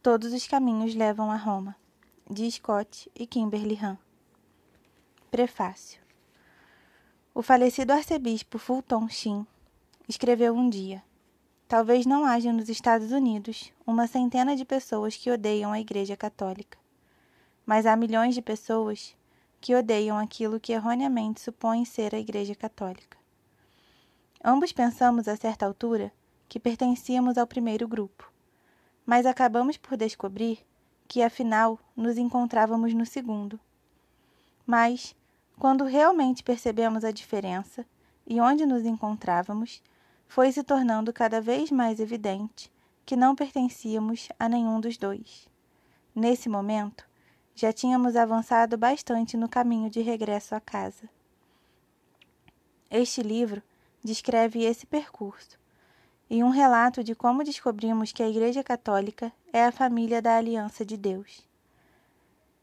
Todos os caminhos levam a Roma, de Scott e Kimberly Han. Prefácio O falecido arcebispo Fulton Sheen escreveu um dia: Talvez não haja nos Estados Unidos uma centena de pessoas que odeiam a Igreja Católica, mas há milhões de pessoas que odeiam aquilo que erroneamente supõem ser a Igreja Católica. Ambos pensamos a certa altura que pertencíamos ao primeiro grupo, mas acabamos por descobrir que afinal nos encontrávamos no segundo. Mas, quando realmente percebemos a diferença e onde nos encontrávamos, foi se tornando cada vez mais evidente que não pertencíamos a nenhum dos dois. Nesse momento, já tínhamos avançado bastante no caminho de regresso à casa. Este livro descreve esse percurso e um relato de como descobrimos que a Igreja Católica é a família da Aliança de Deus.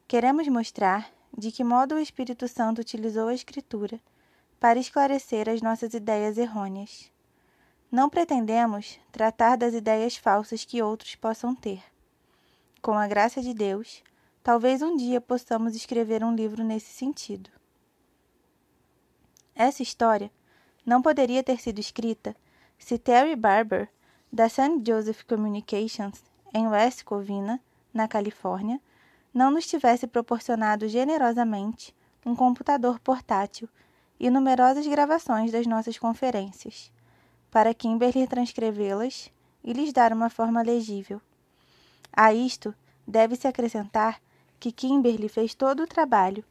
Queremos mostrar de que modo o Espírito Santo utilizou a Escritura para esclarecer as nossas ideias errôneas. Não pretendemos tratar das ideias falsas que outros possam ter. Com a graça de Deus, talvez um dia possamos escrever um livro nesse sentido. Essa história não poderia ter sido escrita se Terry Barber, da St. Joseph Communications, em West Covina, na Califórnia, não nos tivesse proporcionado generosamente um computador portátil e numerosas gravações das nossas conferências para Kimberly transcrevê-las e lhes dar uma forma legível. A isto deve-se acrescentar que Kimberly fez todo o trabalho,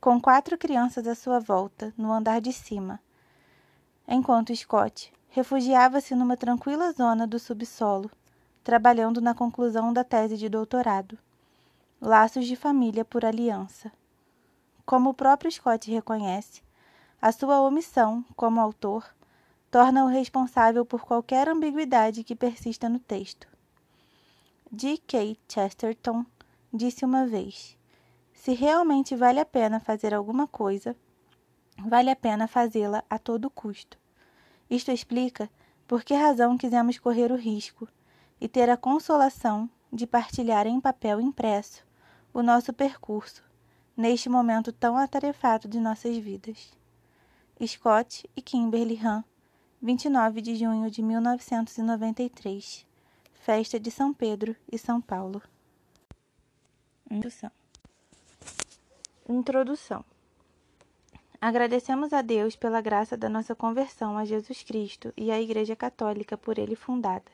com quatro crianças à sua volta, no andar de cima, enquanto Scott refugiava-se numa tranquila zona do subsolo, trabalhando na conclusão da tese de doutorado. Laços de família por aliança. Como o próprio Scott reconhece, a sua omissão, como autor, torna-o responsável por qualquer ambiguidade que persista no texto. D. K. Chesterton disse uma vez: Se realmente vale a pena fazer alguma coisa, vale a pena fazê-la a todo custo. Isto explica por que razão quisemos correr o risco e ter a consolação de partilhar em papel impresso o nosso percurso neste momento tão atarefado de nossas vidas. Scott e Kimberly Han 29 de junho de 1993 Festa de São Pedro e São Paulo. Introdução. Introdução. Agradecemos a Deus pela graça da nossa conversão a Jesus Cristo e à Igreja Católica por ele fundada,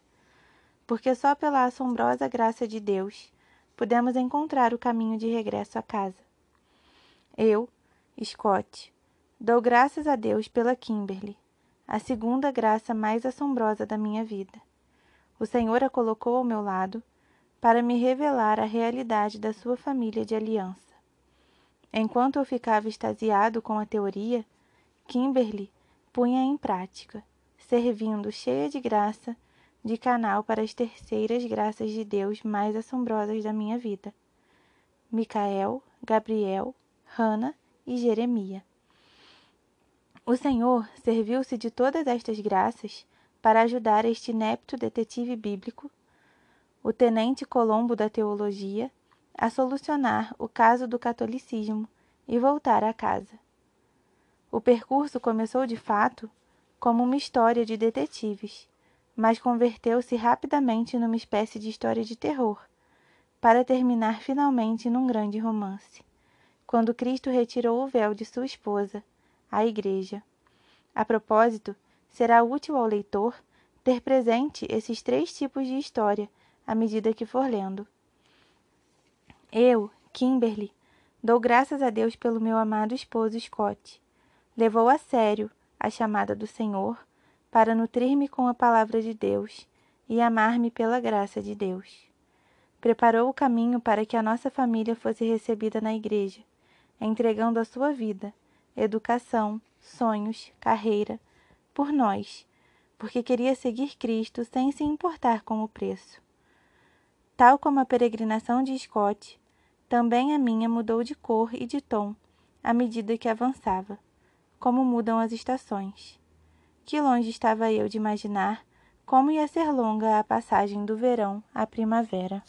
porque só pela assombrosa graça de Deus pudemos encontrar o caminho de regresso à casa. Eu, Scott, dou graças a Deus pela Kimberly a segunda graça mais assombrosa da minha vida. O Senhor a colocou ao meu lado para me revelar a realidade da sua família de aliança. Enquanto eu ficava extasiado com a teoria, Kimberly punha em prática, servindo cheia de graça de canal para as terceiras graças de Deus mais assombrosas da minha vida: Micael, Gabriel, Hana e Jeremias. O Senhor serviu-se de todas estas graças para ajudar este inepto detetive bíblico, o tenente Colombo da teologia, a solucionar o caso do catolicismo e voltar a casa. O percurso começou de fato como uma história de detetives, mas converteu-se rapidamente numa espécie de história de terror, para terminar finalmente num grande romance, quando Cristo retirou o véu de sua esposa a Igreja. A propósito, será útil ao leitor ter presente esses três tipos de história à medida que for lendo. Eu, Kimberly, dou graças a Deus pelo meu amado esposo Scott. Levou a sério a chamada do Senhor para nutrir-me com a palavra de Deus e amar-me pela graça de Deus. Preparou o caminho para que a nossa família fosse recebida na igreja, entregando a sua vida educação, sonhos, carreira, por nós, porque queria seguir Cristo sem se importar com o preço. Tal como a peregrinação de Scott, também a minha mudou de cor e de tom à medida que avançava, como mudam as estações. Que longe estava eu de imaginar como ia ser longa a passagem do verão à primavera.